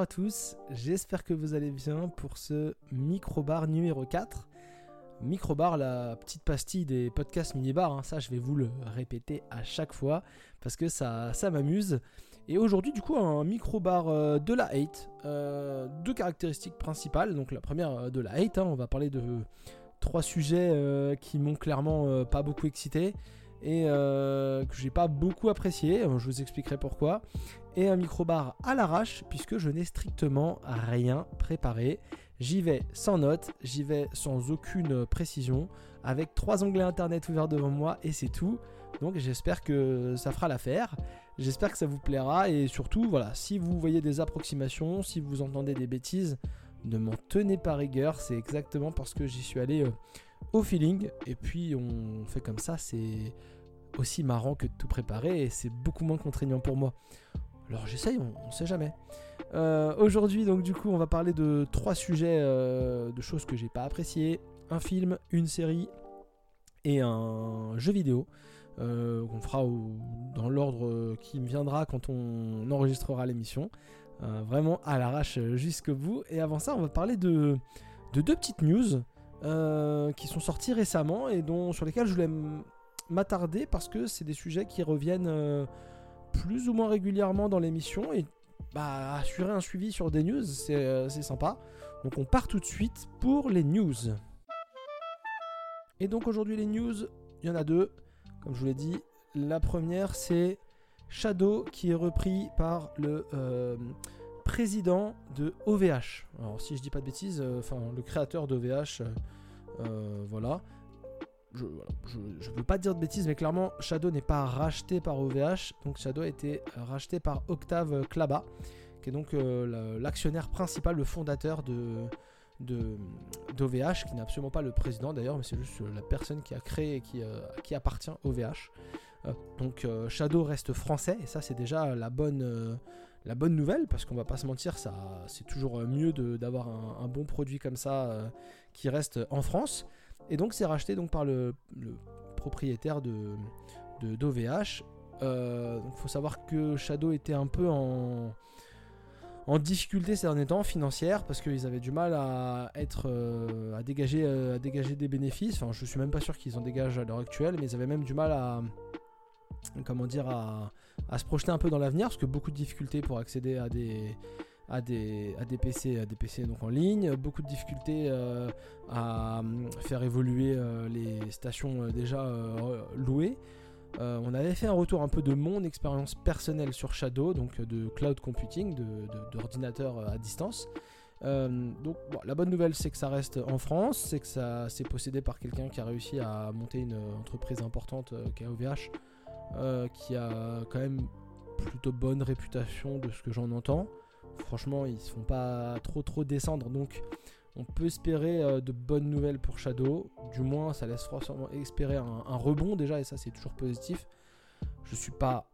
à tous, j'espère que vous allez bien pour ce microbar numéro 4. Microbar, la petite pastille des podcasts minibar, hein, ça je vais vous le répéter à chaque fois parce que ça, ça m'amuse. Et aujourd'hui du coup un microbar euh, de la hate, euh, deux caractéristiques principales. Donc la première euh, de la hate, hein, on va parler de trois sujets qui m'ont clairement pas beaucoup excité et que j'ai pas beaucoup apprécié, je vous expliquerai pourquoi et un microbar à l'arrache puisque je n'ai strictement rien préparé. J'y vais sans notes, j'y vais sans aucune précision, avec trois onglets internet ouverts devant moi et c'est tout. Donc j'espère que ça fera l'affaire, j'espère que ça vous plaira et surtout voilà, si vous voyez des approximations, si vous entendez des bêtises, ne m'en tenez pas rigueur, c'est exactement parce que j'y suis allé euh, au feeling et puis on fait comme ça, c'est aussi marrant que de tout préparer et c'est beaucoup moins contraignant pour moi. Alors j'essaye, on, ne sait jamais. Euh, aujourd'hui, donc du coup, on va parler de trois sujets euh, de choses que j'ai pas appréciées un film, une série et un jeu vidéo. Euh, qu'on fera dans l'ordre qui me viendra quand on enregistrera l'émission. vraiment à l'arrache jusqu'au bout. Et avant ça, on va parler de, de deux petites news qui sont sorties récemment et dont, sur lesquelles je voulais m'attarder parce que c'est des sujets qui reviennent plus ou moins régulièrement dans l'émission et bah, assurer un suivi sur des news, euh, c'est sympa. Donc on part tout de suite pour les news. Et donc aujourd'hui les news, il y en a deux. Comme je vous l'ai dit, la première c'est Shadow qui est repris par le euh, président de OVH. Alors si je dis pas de bêtises, euh, enfin le créateur d'OVH, voilà je ne veux pas dire de bêtises, mais clairement, Shadow n'est pas racheté par OVH. Donc Shadow a été racheté par Octave Klaba, qui est donc euh, l'actionnaire principal, le fondateur de d'OVH, qui n'est absolument pas le président d'ailleurs, mais c'est juste la personne qui a créé et qui, euh, qui appartient OVH. Euh, donc Shadow reste français, et ça c'est déjà la bonne, nouvelle, parce qu'on va pas se mentir, c'est toujours mieux d'avoir un, bon produit comme ça qui reste en France. Et donc c'est racheté donc par le, propriétaire de d'OVH. Euh, il faut savoir que Shadow était un peu en, en difficulté ces derniers temps financière parce qu'ils avaient du mal à être euh, à dégager euh, à dégager des bénéfices. Enfin, je suis même pas sûr qu'ils en dégagent à l'heure actuelle, mais ils avaient même du mal à comment dire à, à se projeter un peu dans l'avenir parce que beaucoup de difficultés pour accéder à des à des, PC, à des PC donc en ligne, beaucoup de difficultés euh, à euh, faire évoluer euh, les stations déjà louées. on avait fait un retour un peu de mon expérience personnelle sur Shadow, donc de cloud computing, d'ordinateur de, à distance. donc la bonne nouvelle c'est que ça reste en France, c'est que ça c'est possédé par quelqu'un qui a réussi à monter une entreprise importante qui est OVH, qui a quand même plutôt bonne réputation de ce que j'en entends. Franchement, ils se font pas trop trop descendre. Donc, on peut espérer euh, de bonnes nouvelles pour Shadow. Du moins, ça laisse forcément espérer un, rebond déjà, et ça, c'est toujours positif. Je suis pas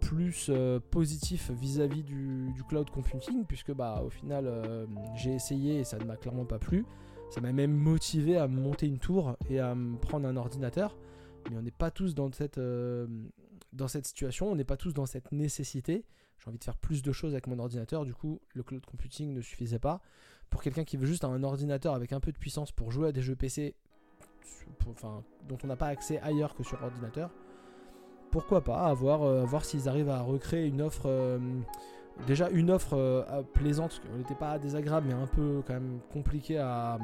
plus euh, positif vis-à-vis du, cloud computing, puisque bah au final, euh, j'ai essayé et ça ne m'a clairement pas plu. Ça m'a même motivé à monter une tour et à me prendre un ordinateur. Mais on n'est pas tous dans cette situation, on n'est pas tous dans cette nécessité j'ai envie de faire plus de choses avec mon ordinateur, du coup le cloud computing ne suffisait pas. Pour quelqu'un qui veut juste un ordinateur avec un peu de puissance pour jouer à des jeux PC dont on n'a pas accès ailleurs que sur ordinateur, pourquoi pas avoir, euh, voir s'ils arrivent à recréer une offre, euh, déjà une offre euh, plaisante, qui n'était pas désagréable mais un peu quand même compliqué à,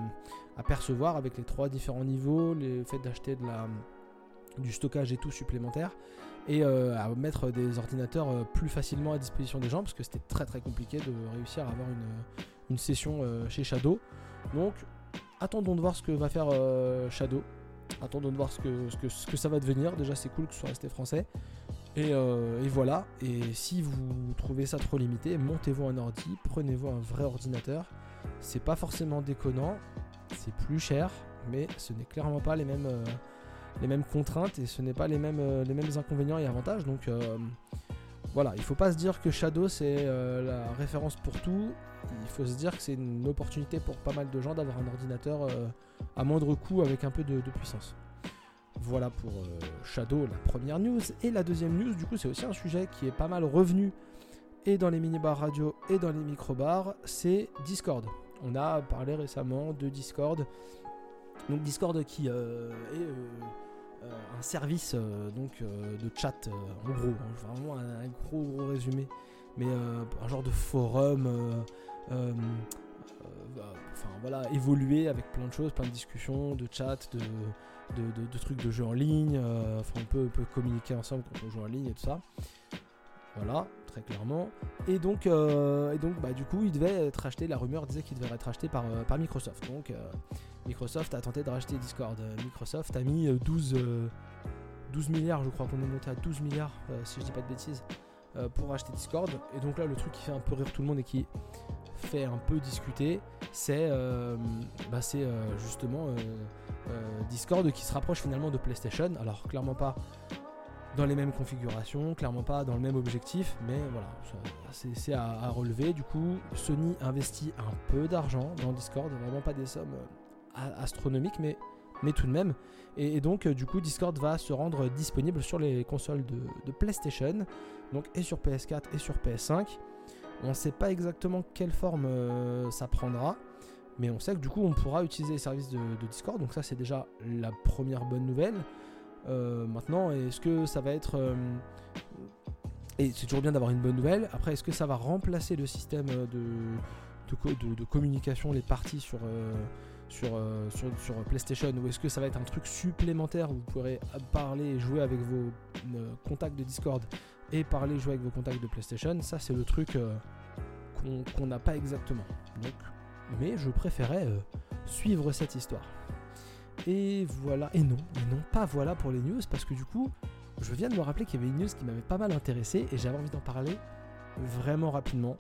percevoir avec les trois différents niveaux, le fait d'acheter du stockage et tout supplémentaire et euh, à mettre des ordinateurs euh, plus facilement à disposition des gens parce que c'était très très compliqué de réussir à avoir une, session euh, chez Shadow. Donc attendons de voir ce que va faire Shadow. Attendons de voir ce que, ce, que, ce que ça va devenir. Déjà c'est cool que ce soit resté français. Et, et, voilà. Et si vous trouvez ça trop limité, montez-vous un ordi, prenez-vous un vrai ordinateur. C'est pas forcément déconnant, c'est plus cher, mais ce n'est clairement pas les mêmes les mêmes contraintes et ce n'est pas les mêmes, euh, les mêmes inconvénients et avantages. Donc euh, voilà, il faut pas se dire que Shadow c'est euh, la référence pour tout. Il faut se dire que c'est une opportunité pour pas mal de gens d'avoir un ordinateur à moindre coût avec un peu de, puissance. Voilà pour Shadow, la première news. Et la deuxième news, du coup, c'est aussi un sujet qui est pas mal revenu et dans les mini-bars radio et dans les micro-bars, c'est Discord. On a parlé récemment de Discord. Donc Discord qui est un service donc, de chat en gros, hein, vraiment un, gros, gros résumé, mais un genre de forum enfin voilà, évoluer avec plein de choses, plein de discussions, de chats, de, de, trucs de jeux en ligne. Euh, enfin, on peut, peut, communiquer ensemble quand on joue en ligne et tout ça. Voilà, très clairement. Et donc, euh, et donc bah, du coup, il devait être acheté. La rumeur disait qu'il devait être acheté par, euh, par Microsoft. Donc, Microsoft a tenté de racheter Discord. Microsoft a mis 12, 12 milliards, je crois qu'on est monté à 12 milliards, si je dis pas de bêtises, pour acheter Discord. Et donc là, le truc qui fait un peu rire tout le monde et qui fait un peu discuter, c'est bah, justement euh, Discord qui se rapproche finalement de PlayStation. Alors clairement pas dans les mêmes configurations, clairement pas dans le même objectif, mais voilà, c'est à, relever. Du coup, Sony investit un peu d'argent dans Discord, vraiment pas des sommes euh, astronomiques, mais, mais tout de même. Et, donc, euh, du coup, Discord va se rendre disponible sur les consoles de, PlayStation, donc et sur PS4 et sur PS5. On ne sait pas exactement quelle forme ça prendra. Mais on sait que du coup, on pourra utiliser les services de, Discord. Donc ça, c'est déjà la première bonne nouvelle. Euh, maintenant, est-ce que ça va être... Euh, et c'est toujours bien d'avoir une bonne nouvelle. Après, est-ce que ça va remplacer le système de, de, communication, les parties sur, euh, sur, sur, PlayStation Ou est-ce que ça va être un truc supplémentaire où vous pourrez parler et jouer avec vos contacts de Discord et parler et jouer avec vos contacts de PlayStation? Ça, c'est le truc qu'on n'a pas exactement. Donc mais je préférais euh, suivre cette histoire. Et voilà, et non, et non, pas voilà pour les news, parce que du coup, je viens de me rappeler qu'il y avait une news qui m'avait pas mal intéressé, et j'avais envie d'en parler vraiment rapidement.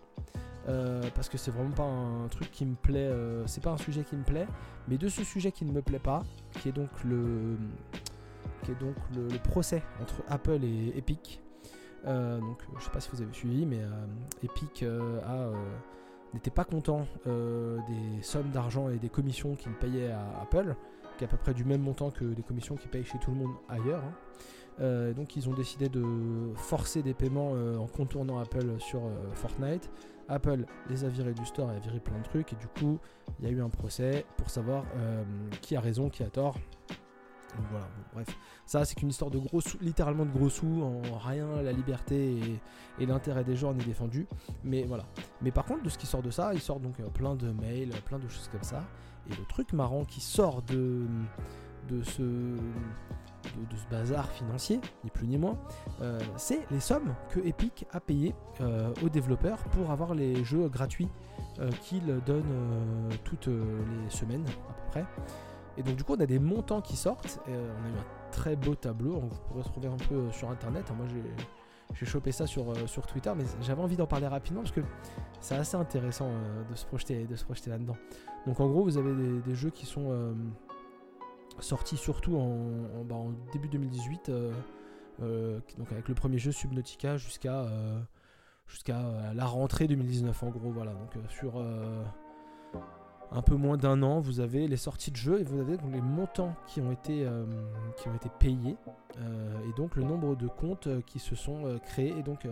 Euh, parce que c'est vraiment pas un truc qui me plaît, euh, c'est pas un sujet qui me plaît, mais de ce sujet qui ne me plaît pas, qui est donc le, qui est donc le, procès entre Apple et Epic. donc je sais pas si vous avez suivi, mais Epic n'était pas content euh, des sommes d'argent et des commissions qu'il payait à Apple, qui est à peu près du même montant que les commissions qu'il paye chez tout le monde ailleurs. Hein. Euh, donc ils ont décidé de forcer des paiements euh, en contournant Apple sur Fortnite. Apple les a virés du store et a viré plein de trucs et du coup il y a eu un procès pour savoir qui a raison, qui a tort. Donc voilà, bref. Ça, c'est qu'une histoire de gros sous, littéralement de gros sous. En rien, la liberté et, l'intérêt des gens n'est défendu. Mais voilà. Mais par contre, de ce qui sort de ça, il sort donc euh, plein de mails, plein de choses comme ça. Et le truc marrant qui sort de, de ce bazar financier, ni plus ni moins, euh, c'est les sommes que Epic a payées euh, aux développeurs pour avoir les jeux gratuits qu'ils donnent toutes les semaines à peu près. Et donc du coup on a des montants qui sortent. Et, euh, on a eu un très beau tableau. Vous pourrez trouver un peu euh, sur internet. Moi j'ai chopé ça sur, euh, sur Twitter, mais j'avais envie d'en parler rapidement parce que c'est assez intéressant de se projeter, de se projeter là-dedans. Donc en gros, vous avez des, jeux qui sont sortis surtout en, bah, début 2018, donc avec le premier jeu Subnautica jusqu'à jusqu'à la rentrée 2019 en gros. Voilà, donc sur un peu moins d'un an, vous avez les sorties de jeux et vous avez donc les montants qui ont été, euh, qui ont été payés euh, et donc le nombre de comptes euh, qui se sont créés et donc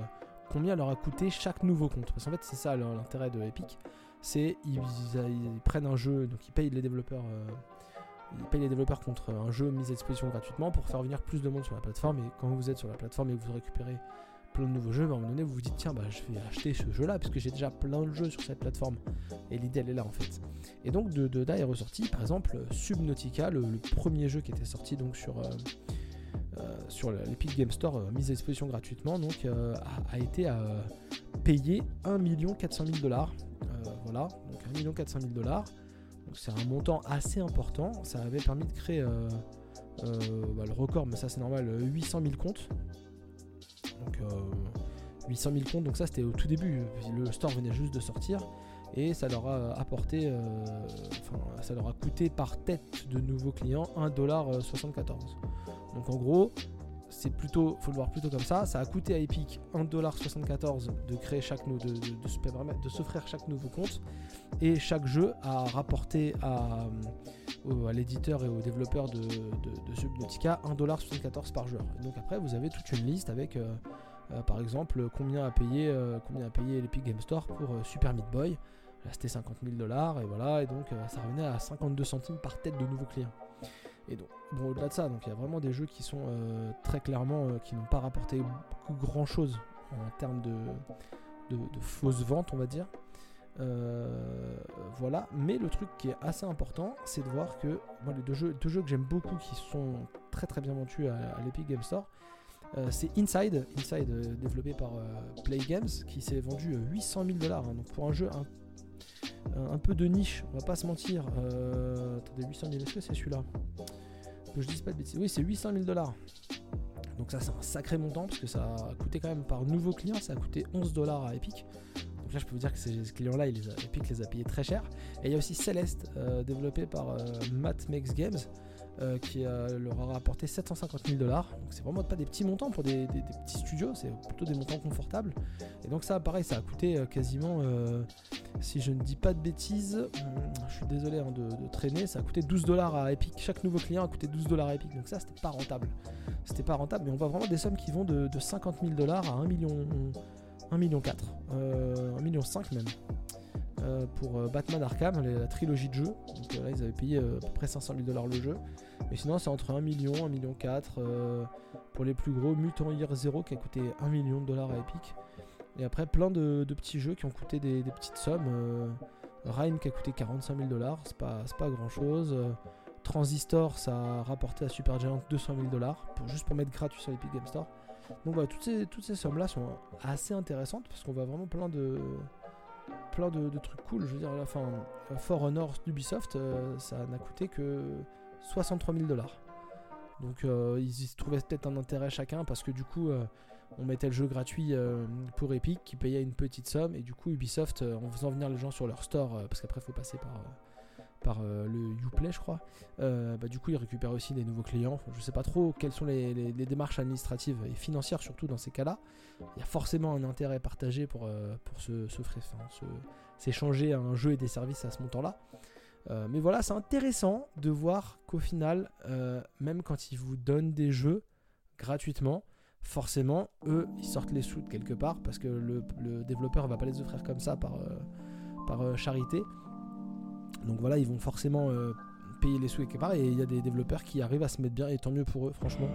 combien leur a coûté chaque nouveau compte. Parce qu'en fait, c'est ça l'intérêt de Epic, c'est ils, prennent un jeu, donc ils payent les développeurs. ils payent les développeurs contre un jeu mis à disposition gratuitement pour faire venir plus de monde sur la plateforme. Et quand vous êtes sur la plateforme et que vous récupérez plein de nouveaux jeux, à un moment donné vous vous dites tiens bah je vais acheter ce jeu là puisque j'ai déjà plein de jeux sur cette plateforme. Et l'idée elle est là en fait. Et donc de, de là est ressorti par exemple Subnautica, le, premier jeu qui était sorti donc sur, euh, euh, sur l'Epic Game Store euh, mis à disposition gratuitement donc a, été payé 1 400 000 dollars. voilà, donc 1 400 000 dollars. C'est un montant assez important. Ça avait permis de créer bah, le record, mais ça c'est normal, 800 000 comptes donc 800 000 comptes, donc ça c'était au tout début, le store venait juste de sortir et ça leur a apporté, euh, enfin ça leur a coûté par tête de nouveaux clients 1,74$. Donc en gros, c'est plutôt, faut le voir plutôt comme ça, ça a coûté à Epic 1,74$ de créer chaque de, de, de s'offrir chaque nouveau compte et chaque jeu a rapporté à, euh, l'éditeur et aux développeurs de, Subnautica 1,74$ par joueur. Et donc après vous avez toute une liste avec euh, par exemple, combien a payé, combien a payé l'Epic Game Store pour Super Meat Boy c'était 50 000 dollars, et voilà, et donc ça revenait à 52 centimes par tête de nouveaux clients. Et donc, bon, au-delà de ça, donc il y a vraiment des jeux qui sont très clairement, qui n'ont pas rapporté beaucoup grand chose en termes de, de, fausses ventes, on va dire. voilà, mais le truc qui est assez important, c'est de voir que moi, les deux jeux, deux jeux que j'aime beaucoup qui sont très très bien vendus à, l'Epic Game Store, euh, c'est Inside, Inside euh, développé par euh, Play Games, qui s'est vendu 800 000 dollars. Hein. donc pour un jeu un, peu de niche, on va pas se mentir. attendez, 800 000, est-ce que c'est celui-là Que je dise pas de bêtises. Oui, c'est 800 000 dollars. Donc ça, c'est un sacré montant parce que ça a coûté quand même par nouveau client, ça a coûté 11 dollars à Epic. Donc là, je peux vous dire que ces clients-là, Epic les a payés très cher. Et il y a aussi Celeste, développé par Makes Games. Euh, qui euh, leur a rapporté 750 000 dollars. Donc c'est vraiment pas des petits montants pour des, petits studios, c'est plutôt des montants confortables. Et donc ça, pareil, ça a coûté euh, quasiment, si je ne dis pas de bêtises, hum, je suis désolé hein, de, traîner, ça a coûté 12 dollars à Epic. Chaque nouveau client a coûté 12 dollars à Epic. Donc ça, c'était pas rentable. C'était pas rentable, mais on voit vraiment des sommes qui vont de, 50 000 dollars à 1 million, 1 million 4, 1 million 5 même. Euh, pour euh, Batman Arkham, la trilogie de jeux. Donc euh, là, ils avaient payé à peu près 500 000 dollars le jeu. Mais sinon, c'est entre 1 million, 1 million 4. pour les plus gros, Mutant Year Zero qui a coûté 1 million de dollars à Epic. Et après, plein de, petits jeux qui ont coûté des, petites sommes. Rhyme qui a coûté 45 000 dollars, c'est pas, pas grand chose. Transistor, ça a rapporté à Supergiant 200 000 dollars, juste pour mettre gratuit sur l'Epic Game Store. Donc voilà, toutes ces, toutes ces sommes-là sont assez intéressantes parce qu'on voit vraiment plein de, plein de, trucs cool. Je veux dire, la fin, For Honor d'Ubisoft, euh, ça n'a coûté que 63 000 dollars. Donc euh, ils y trouvaient peut-être un intérêt chacun parce que du coup euh, on mettait le jeu gratuit pour Epic qui payait une petite somme et du coup Ubisoft en faisant venir les gens sur leur store parce qu'après faut passer par par euh, le Uplay, je crois. Euh, bah, du coup, ils récupèrent aussi des nouveaux clients. Je sais pas trop quelles sont les, démarches administratives et financières, surtout dans ces cas-là. Il y a forcément un intérêt partagé pour, euh, pour s'échanger un jeu et des services à ce montant-là. mais voilà, c'est intéressant de voir qu'au final, même quand ils vous donnent des jeux gratuitement, forcément, eux, ils sortent les sous de quelque part parce que le, le développeur va pas les offrir comme ça par, par charité. Donc voilà, ils vont forcément euh, payer les sous quelque part et il y a des développeurs qui arrivent à se mettre bien et tant mieux pour eux, franchement.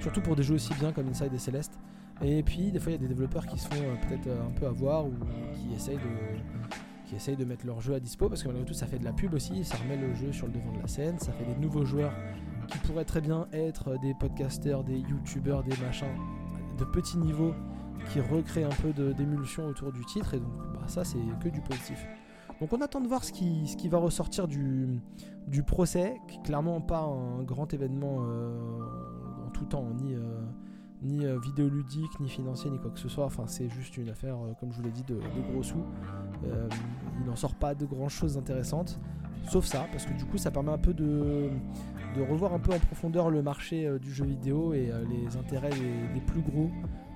Surtout pour des jeux aussi bien comme Inside et Celeste. Et puis des fois il y a des développeurs qui se font euh, peut-être euh, un peu avoir ou qui essayent de qui essayent de mettre leur jeu à dispo parce que malgré tout ça fait de la pub aussi, ça remet le jeu sur le devant de la scène, ça fait des nouveaux joueurs qui pourraient très bien être des podcasters, des youtubeurs, des machins de petits niveaux qui recréent un peu d'émulsion autour du titre et donc bah, ça c'est que du positif. Donc on attend de voir ce qui, va ressortir du, procès, qui est clairement pas un grand événement euh, en tout temps, ni, euh, euh, vidéoludique, ni financier, ni quoi que ce soit. Enfin, c'est juste une affaire, comme je vous l'ai dit, de, gros sous. il n'en sort pas de grand choses intéressantes, sauf ça, parce que du coup, ça permet un peu de, de revoir un peu en profondeur le marché du jeu vidéo et les intérêts des, plus gros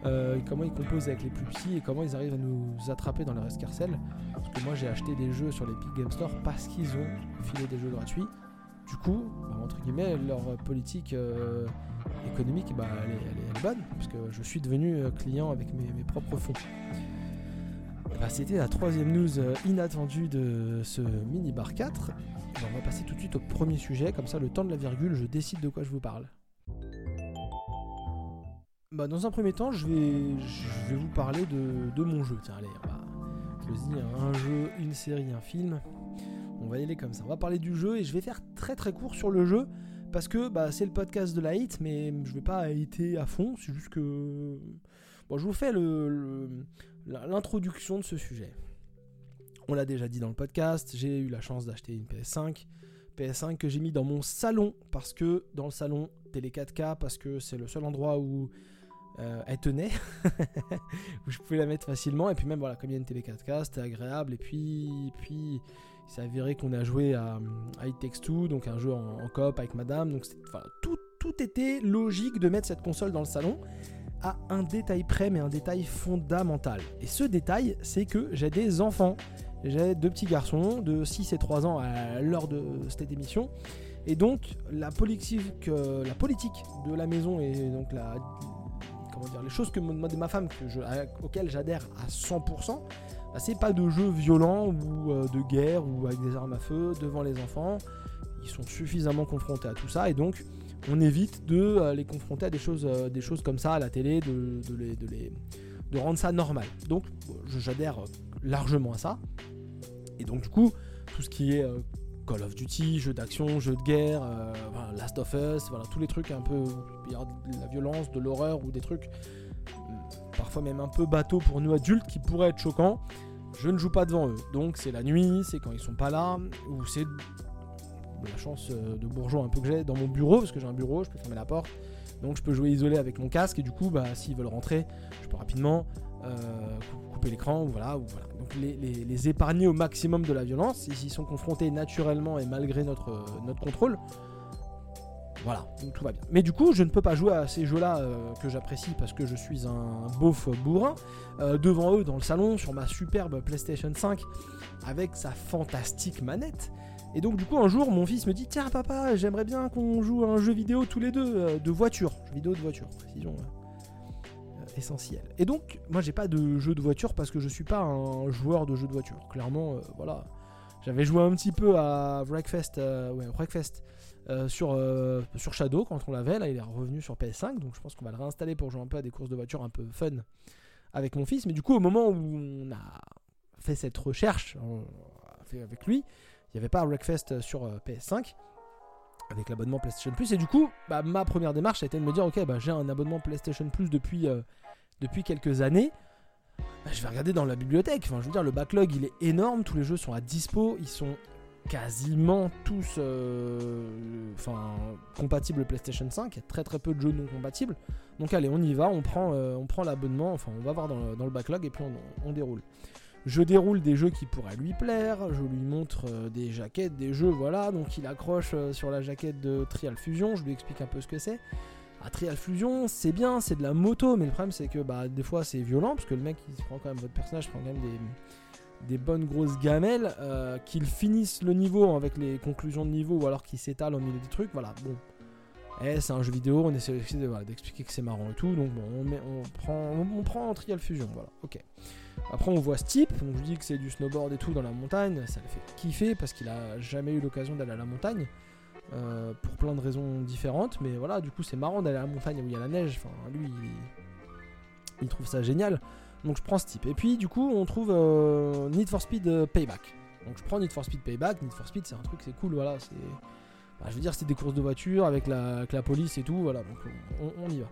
euh, comment ils composent avec les plus petits et comment ils arrivent à nous attraper dans leur escarcelle. Parce que moi j'ai acheté des jeux sur l'Epic Game Store parce qu'ils ont filé des jeux gratuits. Du coup, bah, entre guillemets, leur politique euh, économique, bah, elle, est, bonne, parce que je suis devenu euh, client avec mes, propres fonds. Bah, c'était la troisième news inattendue de ce mini bar 4. on va passer tout de suite au premier sujet, comme ça le temps de la virgule, je décide de quoi je vous parle. Bah, dans un premier temps, je vais, je vous parler de, mon jeu. Tiens, allez, on va choisir un jeu, une série, un film. On va y aller comme ça. On va parler du jeu et je vais faire très très court sur le jeu parce que bah, c'est le podcast de la hit, mais je vais pas hiter à fond. C'est juste que. Bon, je vous fais l'introduction de ce sujet. On l'a déjà dit dans le podcast, j'ai eu la chance d'acheter une PS5. PS5 que j'ai mis dans mon salon parce que dans le salon, télé 4K, parce que c'est le seul endroit où euh, elle tenait, où je pouvais la mettre facilement. Et puis même, voilà, comme il y a une télé 4K, c'était agréable. Et puis, puis il s'est avéré qu'on a joué à, à It Takes Two, donc un jeu en, coop avec madame. Donc tout, tout était logique de mettre cette console dans le salon un détail près, mais un détail fondamental. Et ce détail, c'est que j'ai des enfants. J'ai deux petits garçons de 6 et 3 ans à l'heure de cette émission. Et donc la politique, de la maison et donc la, comment dire, les choses que demandait ma femme, auxquelles j'adhère à 100%, bah, c'est pas de jeux violents ou de guerre ou avec des armes à feu devant les enfants. Ils sont suffisamment confrontés à tout ça et donc on évite de les confronter à des choses, des choses comme ça à la télé, de, les, de, rendre ça normal. Donc j'adhère largement à ça. Et donc du coup, tout ce qui est Call of Duty, jeux d'action, jeux de guerre, euh, Last of Us, voilà, tous les trucs un peu. Il y a la violence, de l'horreur ou des trucs parfois même un peu bateau pour nous adultes qui pourraient être choquants. Je ne joue pas devant eux. Donc c'est la nuit, c'est quand ils sont pas là, ou c'est la chance euh, de bourgeois un peu que j'ai dans mon bureau, parce que j'ai un bureau, je peux fermer la porte. Donc je peux jouer isolé avec mon casque et du coup, bah, s'ils veulent rentrer, je peux rapidement euh, couper l'écran ou voilà, ou voilà. Donc les, épargner au maximum de la violence, s'ils sont confrontés naturellement et malgré notre, notre contrôle. Voilà, donc tout va bien. Mais du coup, je ne peux pas jouer à ces jeux-là euh, que j'apprécie parce que je suis un beauf bourrin euh, devant eux dans le salon sur ma superbe PlayStation 5 avec sa fantastique manette. Et donc du coup un jour mon fils me dit tiens papa j'aimerais bien qu'on joue à un jeu vidéo tous les deux de voiture, jeu vidéo de voiture, précision essentiel. Et donc, moi j'ai pas de jeu de voiture parce que je suis pas un joueur de jeu de voiture. Clairement, euh, voilà. J'avais joué un petit peu à Wreckfest, euh, ouais, euh, sur, sur Shadow quand on l'avait. Là, il est revenu sur PS5, donc je pense qu'on va le réinstaller pour jouer un peu à des courses de voiture un peu fun avec mon fils. Mais du coup, au moment où on a fait cette recherche fait avec lui, n'y avait pas Wreckfest sur PS5 avec l'abonnement PlayStation Plus. Et du coup, bah, ma première démarche a été de me dire ok, bah, j'ai un abonnement PlayStation Plus depuis depuis quelques années, bah, je vais regarder dans la bibliothèque. Enfin, je veux dire, le backlog il est énorme, tous les jeux sont à dispo, ils sont quasiment tous euh, compatibles PlayStation 5. Il y a très très peu de jeux non compatibles. Donc allez, on y va, euh, on prend l'abonnement, enfin on va voir dans le, backlog et puis on, déroule. Je déroule des jeux qui pourraient lui plaire, je lui montre euh, des jaquettes, des jeux, voilà. Donc il accroche sur la jaquette de Trial Fusion, je lui explique un peu ce que c'est. Trial Fusion, c'est bien, c'est de la moto, mais le problème c'est que bah, des fois c'est violent, parce que le mec il prend quand même, votre personnage prend quand même des, bonnes grosses gamelles, euh, qu'il finisse le niveau avec les conclusions de niveau, ou alors qu'il s'étale au milieu des trucs, voilà, bon. Eh, c'est un jeu vidéo, on essaie d'expliquer que c'est marrant et tout, donc bon, on, on, prend, on, prend Trial Fusion, voilà, ok. Après on voit ce type, donc je dis que c'est du snowboard et tout dans la montagne, ça le fait kiffer parce qu'il a jamais eu l'occasion d'aller à la montagne. Euh, pour plein de raisons différentes. Mais voilà, du coup, c'est marrant d'aller à la montagne où il y a la neige. Enfin, lui, il, trouve ça génial. Donc je prends ce type. Et puis, du coup, on trouve euh, Need for Speed euh, Payback. Donc je prends Need for Speed Payback. Need for Speed, c'est un truc, c'est cool. Voilà, c'est. Bah, je veux dire, c'est des courses de voiture avec la, police et tout. Voilà, donc on, y va.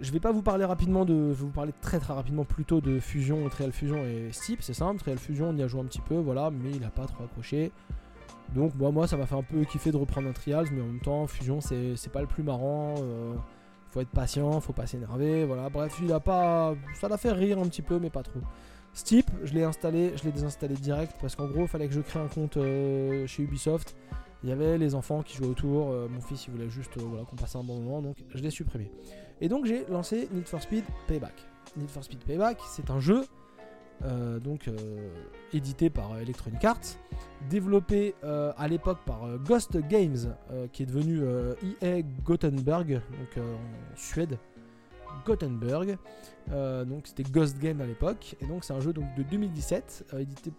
Je vais pas vous parler rapidement de. Je vais vous parler très très rapidement plutôt de Fusion, Trial Fusion et Steep. C'est simple. Trial Fusion, on y a joué un petit peu, voilà, mais il a pas trop accroché. Donc moi, moi ça m'a fait un peu kiffer de reprendre un Trials, mais en même temps, Fusion c'est pas le plus marrant. Euh, faut être patient, faut pas s'énerver, voilà. Bref, il a pas. Ça l'a fait rire un petit peu, mais pas trop. Steep, je l'ai installé, je l'ai désinstallé direct parce qu'en gros, il fallait que je crée un compte euh, chez Ubisoft. Il y avait les enfants qui jouaient autour, euh, mon fils il voulait juste voilà, qu'on passe un bon moment, donc je l'ai supprimé. Et donc j'ai lancé Need for Speed Payback. Need for Speed Payback, c'est un jeu euh, donc euh, édité par Electronic Arts, développé euh, à l'époque par Ghost Games, qui est devenu EA Gothenburg, donc en Suède. Gothenburg, donc c'était Ghost Game à l'époque, et donc c'est un jeu donc de 2017, édité,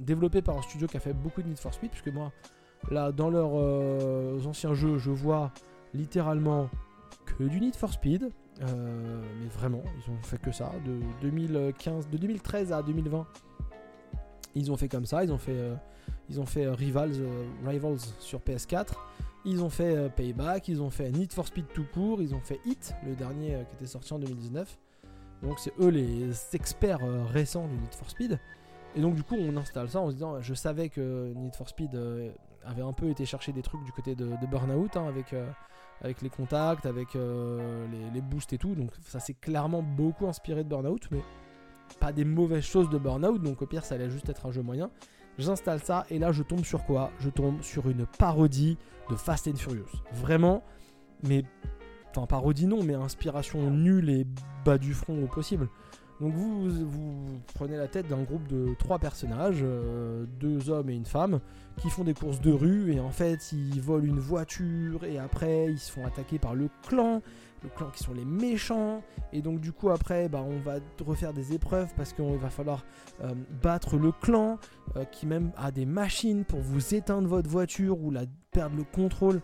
développé par un studio qui a fait beaucoup de Need for Speed, puisque moi, là, dans leurs anciens jeux, je vois littéralement que du Need for Speed, euh, mais vraiment, ils ont fait que ça. De 2015, de 2013 à 2020, ils ont fait comme ça. Ils ont fait, euh, ils ont fait euh, Rivals, Rivals sur PS4. Ils ont fait Payback. Ils ont fait Need for Speed tout court. Ils ont fait Hit, le dernier qui était sorti en 2019. Donc c'est eux les experts récents du Need for Speed. Et donc du coup on installe ça en se disant, je savais que Need for Speed avait un peu été chercher des trucs du côté de, Burnout hein, avec avec les contacts, avec euh, les, boosts et tout. Donc ça s'est clairement beaucoup inspiré de Burnout, mais pas des mauvaises choses de Burnout. Donc au pire, ça allait juste être un jeu moyen. J'installe ça et là, je tombe sur quoi? Je tombe sur une parodie de Fast and Furious. Vraiment, mais enfin parodie non, mais inspiration nulle et bas du front au possible. Donc vous, vous prenez la tête d'un groupe de trois personnages, euh, deux hommes et une femme, qui font des courses de rue et en fait ils volent une voiture et après ils se font attaquer par le clan, le clan qui sont les méchants et donc du coup après bah, on va refaire des épreuves parce qu'il va falloir euh, battre le clan euh, qui même a des machines pour vous éteindre votre voiture ou la perdre le contrôle.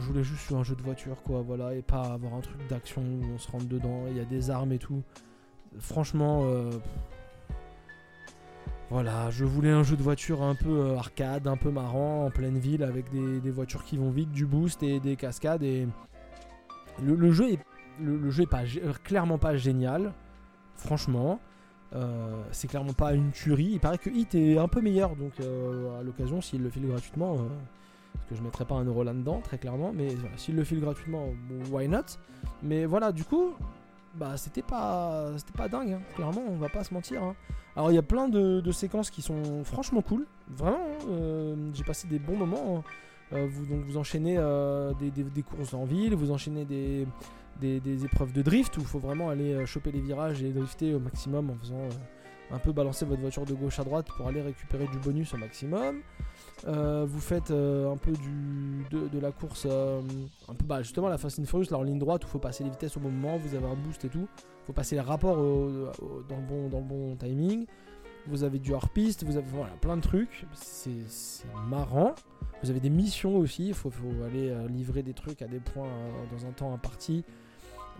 Je voulais juste sur un jeu de voiture quoi voilà et pas avoir un truc d'action où on se rentre dedans, il y a des armes et tout franchement, euh, voilà, je voulais un jeu de voiture un peu euh, arcade, un peu marrant, en pleine ville, avec des, voitures qui vont vite, du boost et des cascades. Et le, jeu est, pas, clairement pas génial, franchement. Euh, c'est clairement pas une tuerie. Il paraît que Hit est un peu meilleur, donc à l'occasion, s'il le file gratuitement, parce que je mettrai pas un euro là-dedans, très clairement, mais s'il le file gratuitement, why not? Mais voilà, du coup, bah c'était pas c'était pas dingue hein. clairement on va pas se mentir hein. alors il y a plein de, séquences qui sont franchement cool vraiment hein. euh, j'ai passé des bons moments euh, vous donc vous enchaînez euh, des, courses en ville vous enchaînez des, des, épreuves de drift où il faut vraiment aller choper les virages et drifter au maximum en faisant un peu balancer votre voiture de gauche à droite pour aller récupérer du bonus au maximum euh, vous faites euh, un peu du, de, la course, euh, un peu, bah, justement la Fast and Furious, là en ligne droite où il faut passer les vitesses au bon moment, vous avez un boost et tout. Faut passer les rapports dans, le bon, dans bon timing. Vous avez du hors-piste, vous avez voilà, plein de trucs. C'est marrant. Vous avez des missions aussi. Il faut, faut, aller livrer des trucs à des points dans un temps imparti.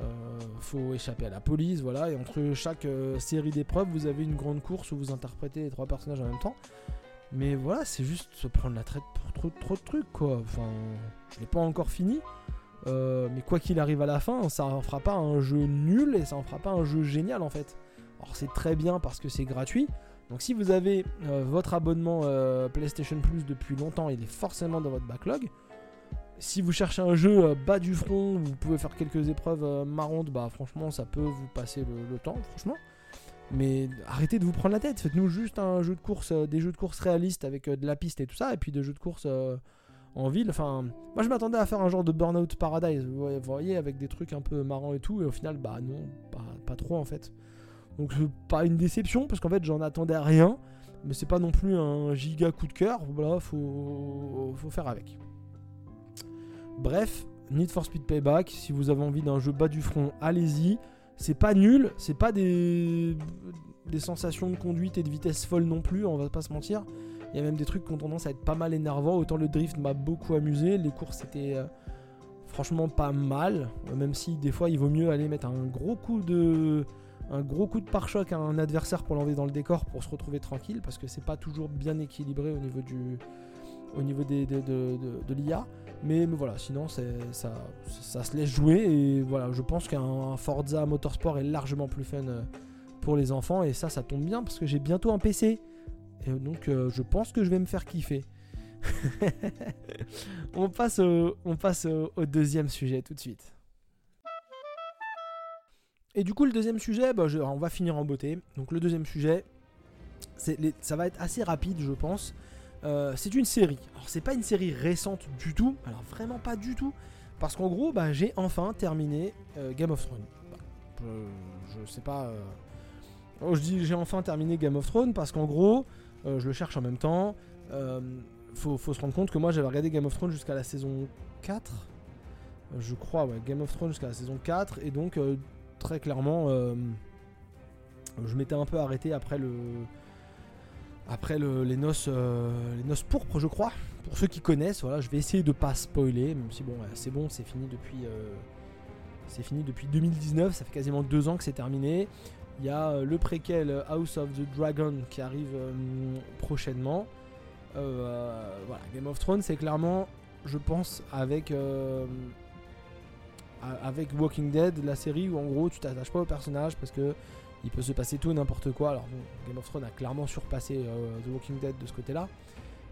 Il faut échapper à la police, voilà. Et entre chaque série d'épreuves, vous avez une grande course où vous interprétez les trois personnages en même temps. Mais voilà, c'est juste se prendre la traite pour trop, de trucs, quoi. Enfin, je l'ai pas encore fini. Euh, mais quoi qu'il arrive à la fin, ça en fera pas un jeu nul et ça en fera pas un jeu génial en fait. Alors c'est très bien parce que c'est gratuit. Donc si vous avez euh, votre abonnement euh, PlayStation Plus depuis longtemps, il est forcément dans votre backlog. Si vous cherchez un jeu bas du front, vous pouvez faire quelques épreuves marrantes, bah franchement ça peut vous passer le temps, franchement. Mais arrêtez de vous prendre la tête, faites-nous juste un jeu de course, euh, des jeux de course réalistes avec euh, de la piste et tout ça, et puis des jeux de course euh, en ville. Enfin, moi je m'attendais à faire un genre de Burnout Paradise, vous voyez, avec des trucs un peu marrants et tout, et au final, bah non, pas, trop en fait. Donc pas une déception, parce qu'en fait j'en attendais à rien, mais c'est pas non plus un giga coup de cœur, voilà, faut faire avec. Bref, Need for Speed Payback, si vous avez envie d'un jeu bas du front, allez-y. C'est pas nul, c'est pas des, sensations de conduite et de vitesse folle non plus, on va pas se mentir. Il y a même des trucs qui ont tendance à être pas mal énervants. Autant le drift m'a beaucoup amusé, les courses étaient euh, franchement pas mal, même si des fois il vaut mieux aller mettre un gros coup de pare-choc à un adversaire pour l'enlever dans le décor pour se retrouver tranquille parce que c'est pas toujours bien équilibré au niveau de l'IA. Mais, voilà, sinon ça, se laisse jouer et voilà, je pense qu'un Forza Motorsport est largement plus fun euh, pour les enfants et ça, ça tombe bien parce que j'ai bientôt un PC et donc euh, je pense que je vais me faire kiffer. on passe, au, on passe au, deuxième sujet tout de suite. Et du coup, le deuxième sujet, bah, on va finir en beauté. Donc le deuxième sujet, ça va être assez rapide, je pense. Euh, c'est une série. Alors c'est pas une série récente du tout, alors vraiment pas du tout, parce qu'en gros bah, j'ai enfin terminé euh, Game of Thrones. Bah, je, sais pas. Euh, oh, je dis j'ai enfin terminé Game of Thrones parce qu'en gros je le cherche en même temps. Faut, faut, se rendre compte que moi j'avais regardé Game of Thrones jusqu'à la saison 4. Je crois, ouais, Game of Thrones jusqu'à la saison 4. Et donc très clairement je m'étais un peu arrêté après le après les, noces, euh, les noces pourpres, je crois. Pour ceux qui connaissent, voilà, je vais essayer de pas spoiler, même si bon, c'est bon, c'est fini depuis, euh, c'est fini depuis 2019. Ça fait quasiment deux ans que c'est terminé. Il y a euh, le préquel House of the Dragon qui arrive prochainement. Game of Thrones, c'est clairement, je pense, avec avec Walking Dead, la série où en gros tu t'attaches pas au personnage parce que il peut se passer tout n'importe quoi. Alors Game of Thrones a clairement surpassé euh, The Walking Dead de ce côté-là.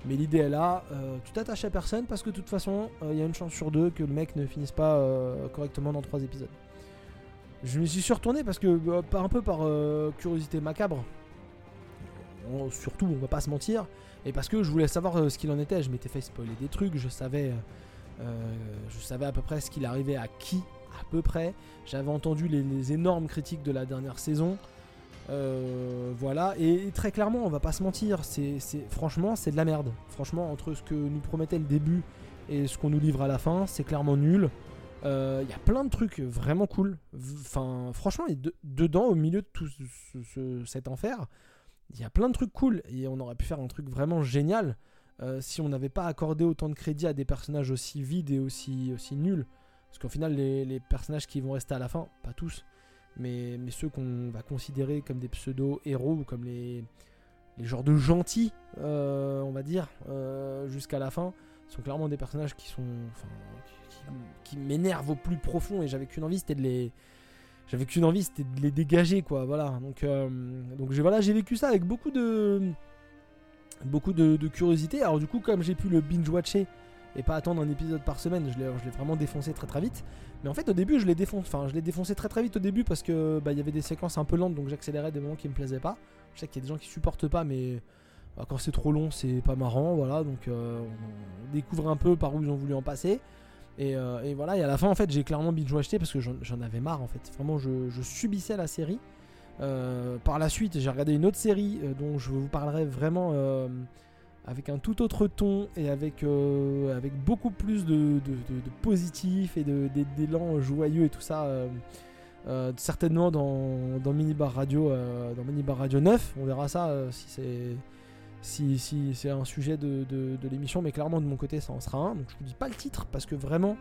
Mais l'idée est là, euh, tu t'attaches à personne parce que de toute façon, euh, il y a une chance sur deux que le mec ne finisse pas correctement dans trois épisodes. Je me suis surtourné parce que, un peu par curiosité macabre, surtout, on va pas se mentir, et parce que je voulais savoir ce qu'il en était. Je m'étais fait spoiler des trucs, je savais, je savais à peu près ce qu'il arrivait à qui à peu près. J'avais entendu les, énormes critiques de la dernière saison. voilà, et, très clairement, on va pas se mentir, c'est, franchement, c'est de la merde. Franchement, entre ce que nous promettait le début et ce qu'on nous livre à la fin, c'est clairement nul. Il y a plein de trucs vraiment cool. Enfin, franchement, dedans, au milieu de tout cet enfer, il y a plein de trucs cool. Et on aurait pu faire un truc vraiment génial. Euh, si on n'avait pas accordé autant de crédit à des personnages aussi vides et aussi nuls. Parce qu'au final, les, personnages qui vont rester à la fin, pas tous, mais, ceux qu'on va considérer comme des pseudo-héros ou comme les, genres de gentils, euh, on va dire, euh, jusqu'à la fin, sont clairement des personnages qui sont. qui, m'énervent au plus profond et j'avais qu'une envie, c'était de les. J'avais qu'une envie, c'était de les dégager, quoi. Voilà. Donc, donc j'ai vécu ça avec beaucoup de beaucoup de, curiosité. Alors du coup, comme j'ai pu le binge-watcher et pas attendre un épisode par semaine, je l'ai vraiment défoncé très très vite. Mais en fait, au début, je l'ai défoncé, enfin, je l'ai défoncé très très vite au début parce que bah, il y avait des séquences un peu lentes, donc j'accélérais des moments qui me plaisaient pas. Je sais qu'il y a des gens qui supportent pas, mais bah, quand c'est trop long, c'est pas marrant, voilà. Donc euh, on découvre un peu par où ils ont voulu en passer. Et, euh, voilà, et à la fin, en fait, j'ai clairement binge-watché parce que j'en avais marre, en fait. Vraiment, je, subissais la série. Euh, par la suite, j'ai regardé une autre série dont je vous parlerai vraiment avec un tout autre ton et avec, avec beaucoup plus de, de, positif et d'élan joyeux et tout ça. certainement dans, dans Minibar Radio, dans Minibar Radio 9, on verra ça si c'est si, si c'est un sujet de, de, l'émission, mais clairement de mon côté ça en sera un. Donc je vous dis pas le titre parce que vraiment,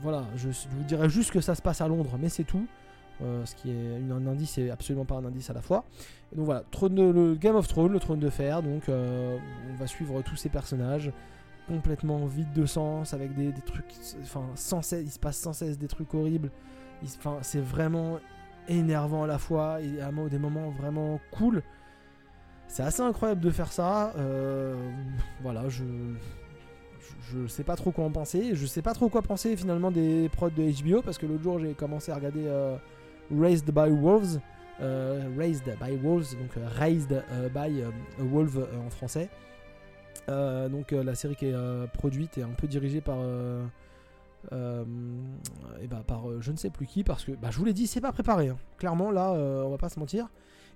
voilà, je vous dirais juste que ça se passe à Londres, mais c'est tout. Euh, ce qui est un indice et absolument pas un indice à la fois. Donc voilà, trône le Game of Thrones, le trône de fer, donc euh, on va suivre tous ces personnages complètement vides de sens, avec des, trucs, enfin il se passe sans cesse des trucs horribles. C'est vraiment énervant à la fois et à des moments vraiment cool. C'est assez incroyable de faire ça. Euh, voilà, je, je, sais pas trop quoi en penser. Je sais pas trop quoi penser finalement des prods de HBO parce que l'autre jour j'ai commencé à regarder Raised by Wolves. Euh, raised by Wolves, donc euh, Raised euh, by Wolf en français. donc la série qui est produite et un peu dirigée par et bah, par je ne sais plus qui parce que bah, je vous l'ai dit c'est pas préparé hein. clairement là on va pas se mentir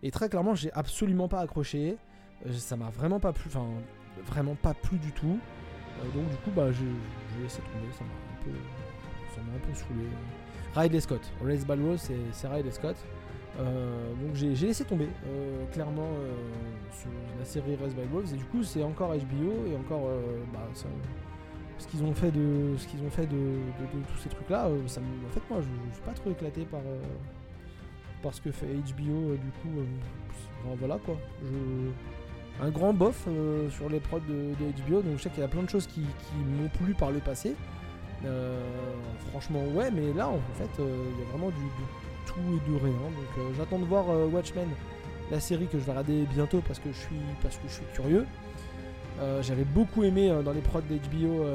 et très clairement j'ai absolument pas accroché ça m'a vraiment pas plu enfin vraiment pas plu du tout donc du coup bah j'ai laissé tomber ça m'a un peu ça m'a un peu saoulé Riley Scott. Race Balrog, c'est Riley Scott. Euh, donc j'ai laissé tomber euh, clairement euh, la série Race by Wolves et du coup c'est encore HBO et encore bah, ce qu'ils ont fait de ce qu'ils ont fait de, tous ces trucs là ça en fait moi je, suis pas trop éclaté par par ce que fait HBO du coup voilà quoi un grand bof sur les prods de, HBO donc je sais qu'il y a plein de choses qui, qui m'ont plu par le passé franchement, ouais, mais là, en fait, euh, il y a vraiment du, tout et de rien. Donc, euh, j'attends de voir Watchmen, la série que je vais regarder bientôt parce que je suis, parce que je suis curieux. J'avais beaucoup aimé dans les prods d'HBO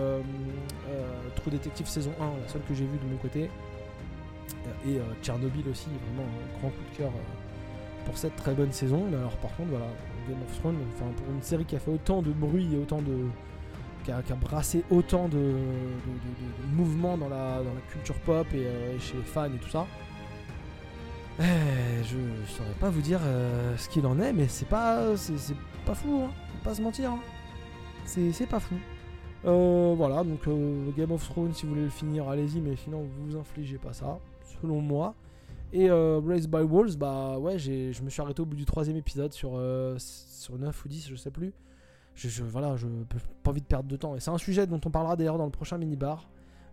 True Detective saison 1, la seule que j'ai vue de mon côté. et Tchernobyl aussi, vraiment un grand coup de cœur pour cette très bonne saison. Mais alors, par contre, voilà, Game of Thrones, pour une série qui a fait autant de bruit et autant de qui a, brassé autant de, mouvements dans la, culture pop et euh, chez les fans et tout ça. Eh, je saurais pas vous dire euh, ce qu'il en est, mais c'est pas, c'est, pas fou, hein. pas se mentir. Hein. C'est, pas fou. Euh, voilà, donc Game of Thrones, si vous voulez le finir, allez-y, mais sinon vous infligez pas ça, selon moi. Et Raised by Wolves, bah ouais, je me suis arrêté au bout du troisième épisode sur, sur 9 ou 10, je sais plus je, voilà, je pas envie de perdre de temps. Et c'est un sujet dont on parlera d'ailleurs dans le prochain mini-bar.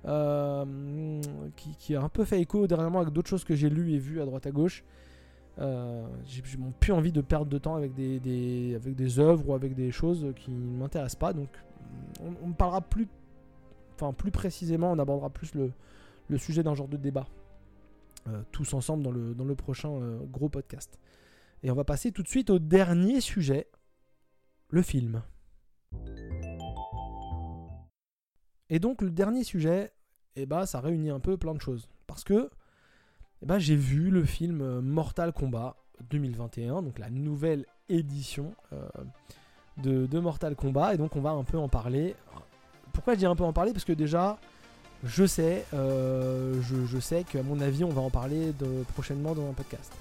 Euh, qui, a un peu fait écho dernièrement avec d'autres choses que j'ai lues et vues à droite à gauche. Euh, j'ai plus envie de perdre de temps avec des, avec des œuvres ou avec des choses qui ne m'intéressent pas. Donc on, parlera plus, enfin plus précisément, on abordera plus le, le sujet d'un genre de débat. Euh, tous ensemble dans le, dans le prochain gros podcast. Et on va passer tout de suite au dernier sujet, le film. Et donc le dernier sujet, eh ben, ça réunit un peu plein de choses. Parce que eh ben, j'ai vu le film euh, Mortal Kombat 2021, donc la nouvelle édition euh, de, Mortal Kombat, et donc on va un peu en parler. Pourquoi je dis un peu en parler? Parce que déjà, je sais, euh, je, sais qu'à mon avis, on va en parler prochainement dans un podcast.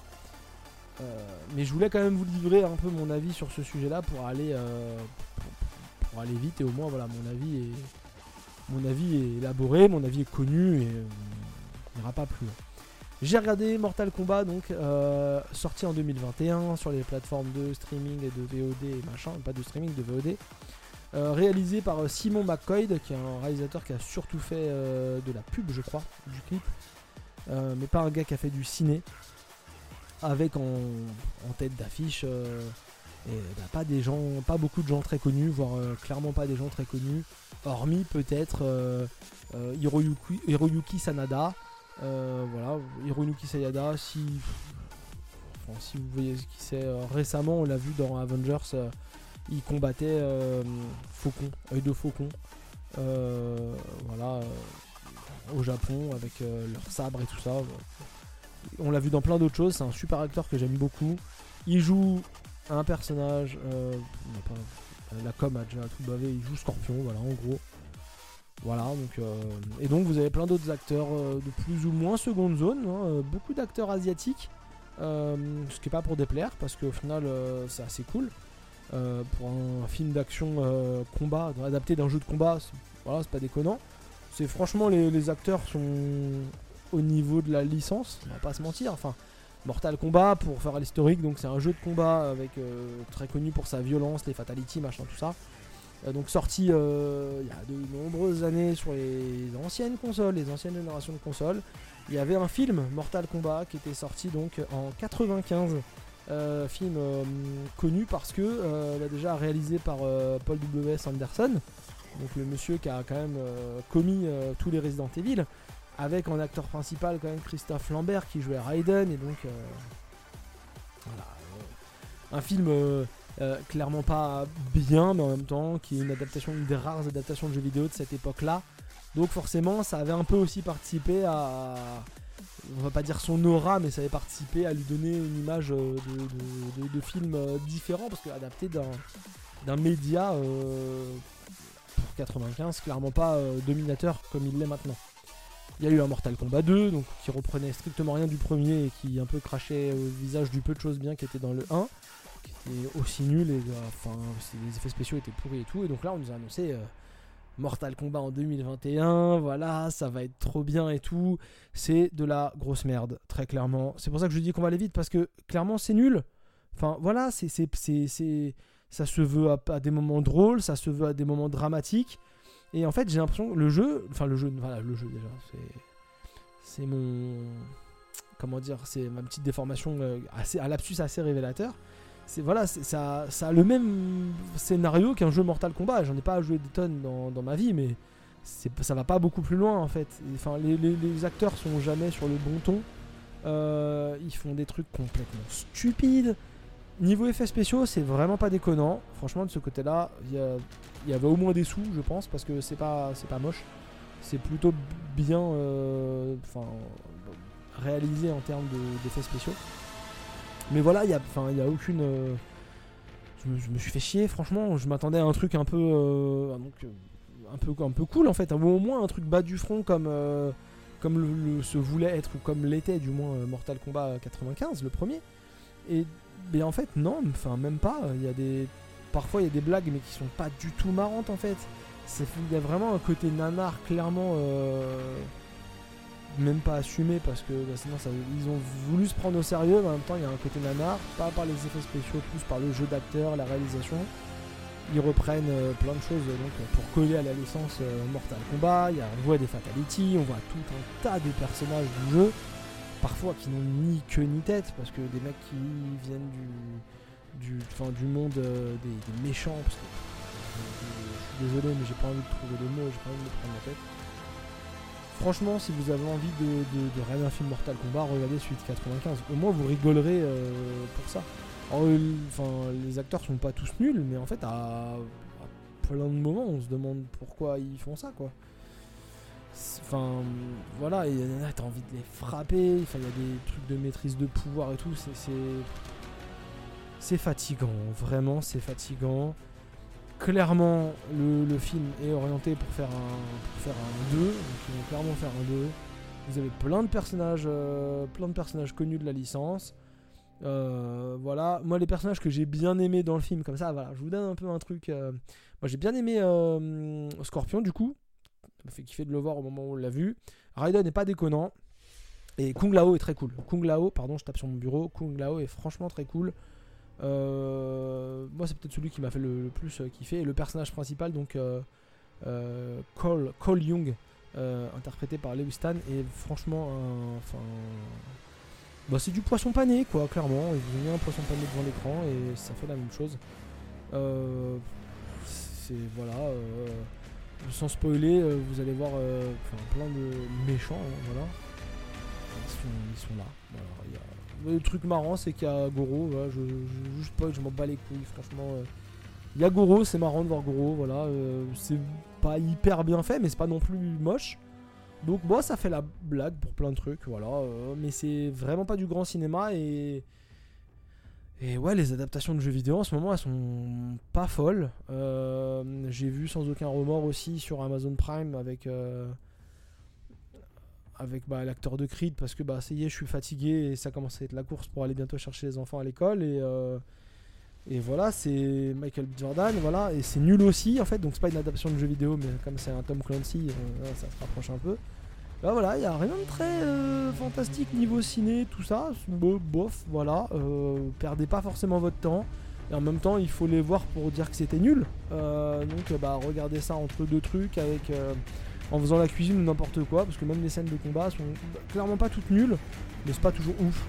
mais je voulais quand même vous livrer un peu mon avis sur ce sujet-là pour aller, pour, aller vite et au moins voilà mon avis est, mon avis est élaboré, mon avis est connu et on n'ira pas plus loin. J'ai regardé Mortal Kombat, donc sorti en 2021 sur les plateformes de streaming et de VOD machin, pas de streaming, de VOD. réalisé par Simon McCoy, qui est un réalisateur qui a surtout fait de la pub, je crois, du clip. Euh, mais pas un gars qui a fait du ciné, avec en, tête d'affiche euh, bah, pas des gens, pas beaucoup de gens très connus, voire euh, clairement pas des gens très connus, hormis peut-être Hiroyuki, Hiroyuki, Sanada. voilà, Hiroyuki Sanada, si, si vous voyez ce qui c'est, récemment on l'a vu dans Avengers, il combattait Faucon, œil de Faucon. voilà, au Japon avec euh, leurs sabres et tout ça. On l'a vu dans plein d'autres choses, c'est un super acteur que j'aime beaucoup. Il joue un personnage, euh, la com a déjà tout bavé, il joue Scorpion, voilà en gros. Voilà, donc, euh, et donc vous avez plein d'autres acteurs de plus ou moins seconde zone, hein, beaucoup d'acteurs asiatiques, ce qui est pas pour déplaire parce qu'au final c'est assez cool. pour un film d'action combat, adapté d'un jeu de combat, voilà, c'est pas déconnant. C'est franchement les, acteurs sont au niveau de la licence, on va pas se mentir. Enfin, Mortal Kombat pour faire l'historique, donc c'est un jeu de combat euh, très connu pour sa violence, les fatalities, machin, tout ça. Euh, donc sorti euh, il y a de nombreuses années sur les anciennes consoles, les anciennes générations de consoles. Il y avait un film Mortal Kombat qui était sorti donc en 95. film connu parce que bah, déjà réalisé par Paul W.S. Anderson, donc le monsieur qui a quand même commis tous les Resident Evil, avec en acteur principal quand même Christophe Lambert qui jouait Raiden, et donc euh, voilà, un film clairement pas bien, mais en même temps qui est une adaptation, une des rares adaptations de jeux vidéo de cette époque-là. Donc forcément, ça avait un peu aussi participé à, on va pas dire son aura, mais ça avait participé à lui donner une image de, film différent, parce que adapté d'un média 95, clairement pas euh, dominateur comme il l'est maintenant. Il y a eu un Mortal Kombat 2, donc qui reprenait strictement rien du premier et qui un peu crachait au visage du peu de choses bien qui étaient dans le 1, qui était aussi nul et euh, enfin les effets spéciaux étaient pourris et tout. Et donc là on nous a annoncé euh, Mortal Kombat en 2021, voilà, ça va être trop bien et tout. C'est de la grosse merde, très clairement. C'est pour ça que je dis qu'on va aller vite parce que clairement c'est nul. Enfin voilà, c'est ça se veut à, des moments drôles, ça se veut à des moments dramatiques. Et en fait, j'ai l'impression que le jeu, enfin le jeu, voilà, le jeu déjà, c'est, mon, comment dire, c'est ma petite déformation euh, assez, un lapsus assez révélateur. C'est voilà, ça, ça a le même scénario qu'un jeu Mortal Kombat. J'en ai pas joué des tonnes dans, ma vie, mais ça va pas beaucoup plus loin en fait. Enfin, les, les, acteurs sont jamais sur le bon ton. Euh, ils font des trucs complètement stupides. Niveau effets spéciaux, c'est vraiment pas déconnant. Franchement, de ce côté-là, il y, avait au moins des sous, je pense, parce que c'est pas, c'est pas moche. C'est plutôt bien euh, réalisé en termes d'effets spéciaux. Mais voilà, il n'y a, y a aucune. Euh, je, me, suis fait chier, franchement. Je m'attendais à un truc un peu, euh, donc, un peu, un peu cool en fait, ou au moins un truc bas du front comme, comme le, se voulait être ou comme l'était du moins Mortal Kombat 95, le premier. Et mais en fait, non, enfin, même pas. Il y a des. Parfois, il y a des blagues, mais qui sont pas du tout marrantes en fait. Il y a vraiment un côté nanar clairement. Euh, même pas assumé parce que bah, sinon ça, ils ont voulu se prendre au sérieux, mais en même temps il y a un côté nanar, pas par les effets spéciaux, plus par le jeu d'acteur, la réalisation. Ils reprennent euh, plein de choses donc, pour coller à la licence euh, Mortal Kombat. Y a, on voit des fatalities, on voit tout un tas de personnages du jeu parfois qui n'ont ni queue ni tête, parce que des mecs qui viennent du, du, du monde euh, des, méchants, parce que je suis désolé, mais j'ai pas envie de trouver des mots, j'ai pas envie de prendre la tête. Franchement, si vous avez envie de, de, un film Mortal Kombat, regardez de 95. Au moins, vous rigolerez euh, pour ça. Enfin, les acteurs sont pas tous nuls, mais en fait, à, à plein de moments, on se demande pourquoi ils font ça, quoi. Enfin, voilà, il y en a, t'as envie de les frapper. Enfin, il y a des trucs de maîtrise de pouvoir et tout. C'est. C'est fatigant, vraiment, c'est fatigant. Clairement, le, film est orienté pour faire un, faire un 2. Donc, ils vont clairement faire un 2. Vous avez plein de personnages, euh, plein de personnages connus de la licence. voilà, moi les personnages que j'ai bien aimés dans le film, comme ça, voilà, je vous donne un peu un truc. moi j'ai bien aimé Scorpion du coup, m'a fait kiffer de le voir au moment où on l'a vu. Raiden n'est pas déconnant. Et Kung Lao est très cool. Kung Lao, pardon, je tape sur mon bureau. Kung Lao est franchement très cool. Euh, moi, c'est peut-être celui qui m'a fait le, plus euh, kiffer. Et le personnage principal, donc euh, Cole, Cole, Young, interprété par Lewis Stan, est franchement enfin. Bah, c'est du poisson pané, quoi, clairement. Il met un poisson pané devant l'écran et ça fait la même chose. c'est voilà. Sans spoiler, vous allez voir plein de méchants, hein, voilà. Ils sont, là. Le truc marrant, c'est qu'il y a Goro. je, je, je m'en bats les couilles, franchement. Euh. Il y a Goro, c'est marrant de voir Goro. Voilà, euh, c'est pas hyper bien fait, mais c'est pas non plus moche. Donc, bon, ça fait la blague pour plein de trucs, voilà. Euh, mais c'est vraiment pas du grand cinéma et. Et ouais, les adaptations de jeux vidéo en ce moment, elles sont pas folles. J'ai vu sans aucun remords aussi sur Amazon Prime avec avec bah, l'acteur de Creed parce que bah ça y est je suis fatigué et ça commence à être la course pour aller bientôt chercher les enfants à l'école. Et euh, et voilà c'est Michael Jordan voilà et c'est nul aussi en fait. Donc c'est pas une adaptation de jeu vidéo mais comme c'est un Tom Clancy euh, ça se rapproche un peu là voilà il y a rien de très euh, fantastique niveau ciné tout ça bof voilà perdez pas forcément votre temps et en même temps il faut les voir pour dire que c'était nul donc bah regardez ça entre deux trucs avec en faisant la cuisine ou n'importe quoi, parce que même les scènes de combat sont clairement pas toutes nulles, mais c'est pas toujours ouf.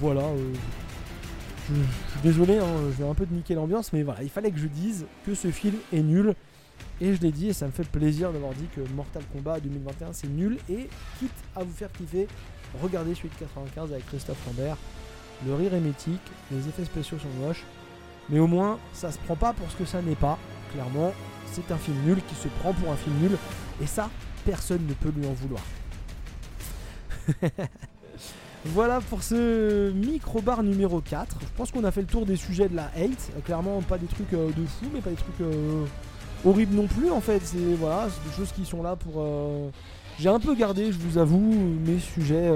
Voilà. Euh, je, suis désolé, hein, je vais un peu de niquer l'ambiance, mais voilà, il fallait que je dise que ce film est nul. Et je l'ai dit, et ça me fait plaisir d'avoir dit que Mortal Kombat 2021 c'est nul. Et quitte à vous faire kiffer, regardez celui de 95 avec Christophe Lambert. Le rire est les effets spéciaux sont moches, mais au moins ça se prend pas pour ce que ça n'est pas. Clairement, c'est un film nul qui se prend pour un film nul. Et ça, personne ne peut lui en vouloir. voilà pour ce micro-bar numéro 4. Je pense qu'on a fait le tour des sujets de la hate. Clairement, pas des trucs euh, de fou, mais pas des trucs euh, horribles non plus en fait. C'est voilà, des choses qui sont là pour. J'ai un peu gardé, je vous avoue, mes sujets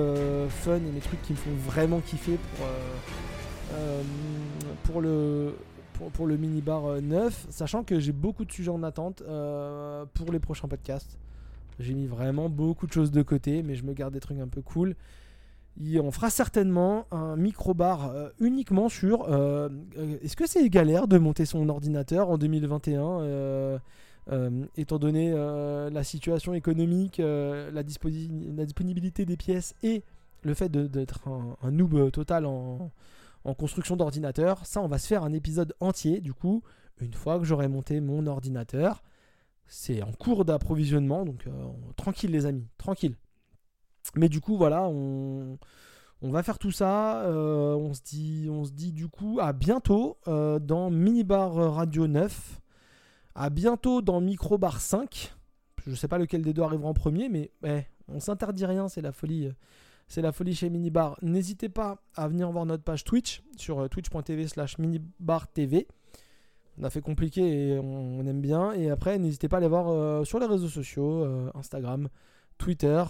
fun et mes trucs qui me font vraiment kiffer pour, pour le pour, le mini-bar 9, euh, sachant que j'ai beaucoup de sujets en attente euh, pour les prochains podcasts. J'ai mis vraiment beaucoup de choses de côté, mais je me garde des trucs un peu cool. On fera certainement un micro-bar euh, uniquement sur est-ce que c'est galère de monter son ordinateur en 2021 étant donné la situation économique, la, disponibilité des pièces et le fait d'être un, un, noob total en, construction d'ordinateur. Ça, on va se faire un épisode entier, du coup, une fois que j'aurai monté mon ordinateur. C'est en cours d'approvisionnement, donc euh, tranquille les amis, tranquille. Mais du coup, voilà, on, va faire tout ça. Euh, on, se dit, on se dit du coup à bientôt euh, dans Minibar Radio 9. À bientôt dans Microbar 5. Je sais pas lequel des deux arrivera en premier, mais eh, on s'interdit rien, c'est la folie c'est la folie chez Minibar. N'hésitez pas à venir voir notre page Twitch sur euh, twitch.tv slash minibartv. On a fait compliqué et on, aime bien. Et après, n'hésitez pas à aller voir euh, sur les réseaux sociaux, euh, Instagram, Twitter.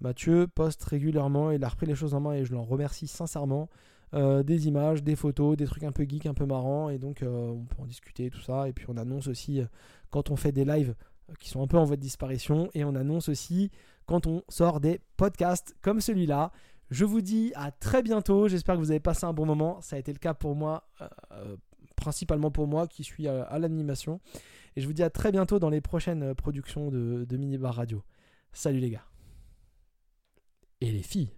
Mathieu poste régulièrement, il a repris les choses en main et je l'en remercie sincèrement. des images, des photos, des trucs un peu geek, un peu marrants. Et donc, on peut en discuter, tout ça. Et puis, on annonce aussi quand on fait des lives qui sont un peu en voie de disparition. Et on annonce aussi quand on sort des podcasts comme celui-là. Je vous dis à très bientôt. J'espère que vous avez passé un bon moment. Ça a été le cas pour moi, euh, euh, principalement pour moi qui suis à, l'animation. Et je vous dis à très bientôt dans les prochaines productions de, de Minibar Radio. Salut les gars et les filles.